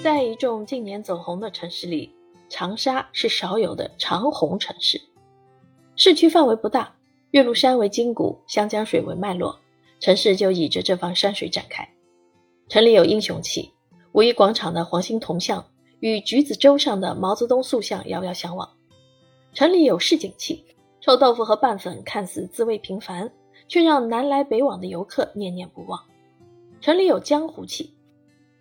在一众近年走红的城市里，长沙是少有的长红城市。市区范围不大，岳麓山为筋骨，湘江水为脉络，城市就倚着这方山水展开。城里有英雄气，五一广场的黄兴铜像与橘子洲上的毛泽东塑像遥遥相望；城里有市井气，臭豆腐和拌粉看似滋味平凡，却让南来北往的游客念念不忘；城里有江湖气。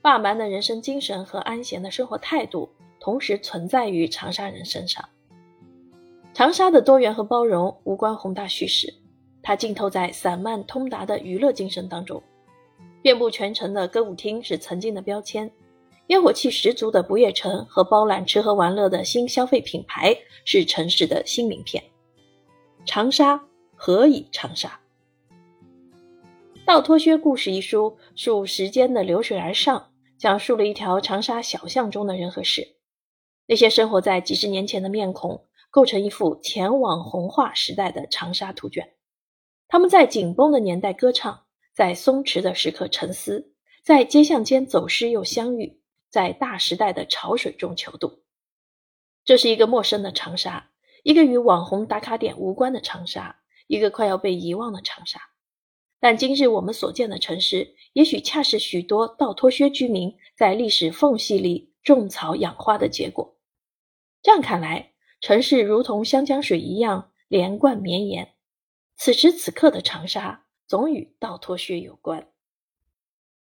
霸蛮的人生精神和安闲的生活态度同时存在于长沙人身上。长沙的多元和包容无关宏大叙事，它浸透在散漫通达的娱乐精神当中。遍布全城的歌舞厅是曾经的标签，烟火气十足的不夜城和包揽吃喝玩乐的新消费品牌是城市的新名片。长沙何以长沙？《倒脱靴故事》一书数时间的流水而上，讲述了一条长沙小巷中的人和事。那些生活在几十年前的面孔，构成一幅前往红化时代的长沙图卷。他们在紧绷的年代歌唱，在松弛的时刻沉思，在街巷间走失又相遇，在大时代的潮水中求渡。这是一个陌生的长沙，一个与网红打卡点无关的长沙，一个快要被遗忘的长沙。但今日我们所见的城市，也许恰是许多倒脱靴居民在历史缝隙里种草养花的结果。这样看来，城市如同湘江水一样连贯绵延。此时此刻的长沙，总与倒脱靴有关。